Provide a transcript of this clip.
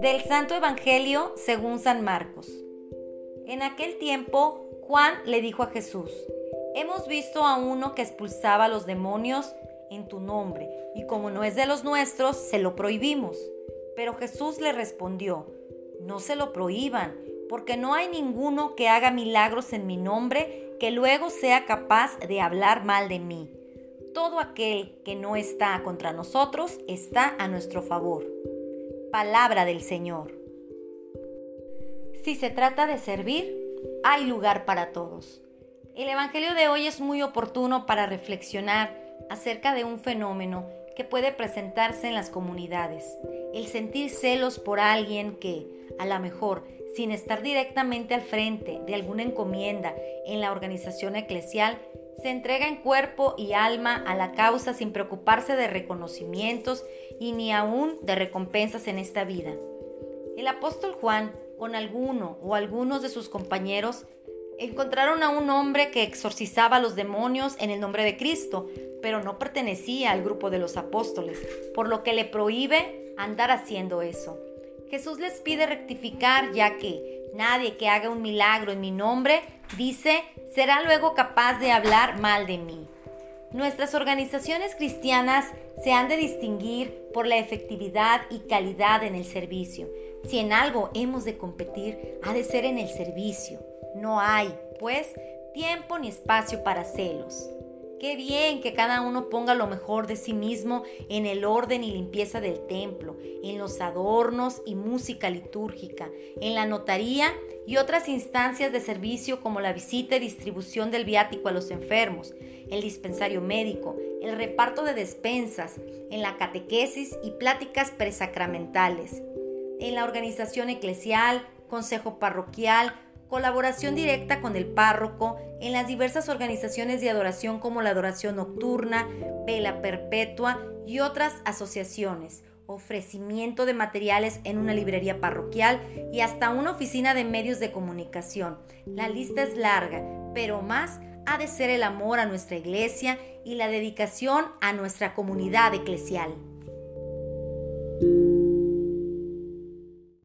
Del Santo Evangelio según San Marcos. En aquel tiempo, Juan le dijo a Jesús, Hemos visto a uno que expulsaba a los demonios en tu nombre, y como no es de los nuestros, se lo prohibimos. Pero Jesús le respondió, No se lo prohíban, porque no hay ninguno que haga milagros en mi nombre que luego sea capaz de hablar mal de mí. Todo aquel que no está contra nosotros está a nuestro favor. Palabra del Señor. Si se trata de servir, hay lugar para todos. El Evangelio de hoy es muy oportuno para reflexionar acerca de un fenómeno que puede presentarse en las comunidades. El sentir celos por alguien que, a lo mejor, sin estar directamente al frente de alguna encomienda en la organización eclesial, se entrega en cuerpo y alma a la causa sin preocuparse de reconocimientos y ni aún de recompensas en esta vida. El apóstol Juan, con alguno o algunos de sus compañeros, encontraron a un hombre que exorcizaba a los demonios en el nombre de Cristo, pero no pertenecía al grupo de los apóstoles, por lo que le prohíbe andar haciendo eso. Jesús les pide rectificar ya que nadie que haga un milagro en mi nombre, dice, será luego capaz de hablar mal de mí. Nuestras organizaciones cristianas se han de distinguir por la efectividad y calidad en el servicio. Si en algo hemos de competir, ha de ser en el servicio. No hay, pues, tiempo ni espacio para celos. Qué bien que cada uno ponga lo mejor de sí mismo en el orden y limpieza del templo, en los adornos y música litúrgica, en la notaría y otras instancias de servicio como la visita y distribución del viático a los enfermos, el dispensario médico, el reparto de despensas, en la catequesis y pláticas presacramentales, en la organización eclesial, consejo parroquial, colaboración directa con el párroco en las diversas organizaciones de adoración como la adoración nocturna, vela perpetua y otras asociaciones, ofrecimiento de materiales en una librería parroquial y hasta una oficina de medios de comunicación. La lista es larga, pero más ha de ser el amor a nuestra iglesia y la dedicación a nuestra comunidad eclesial.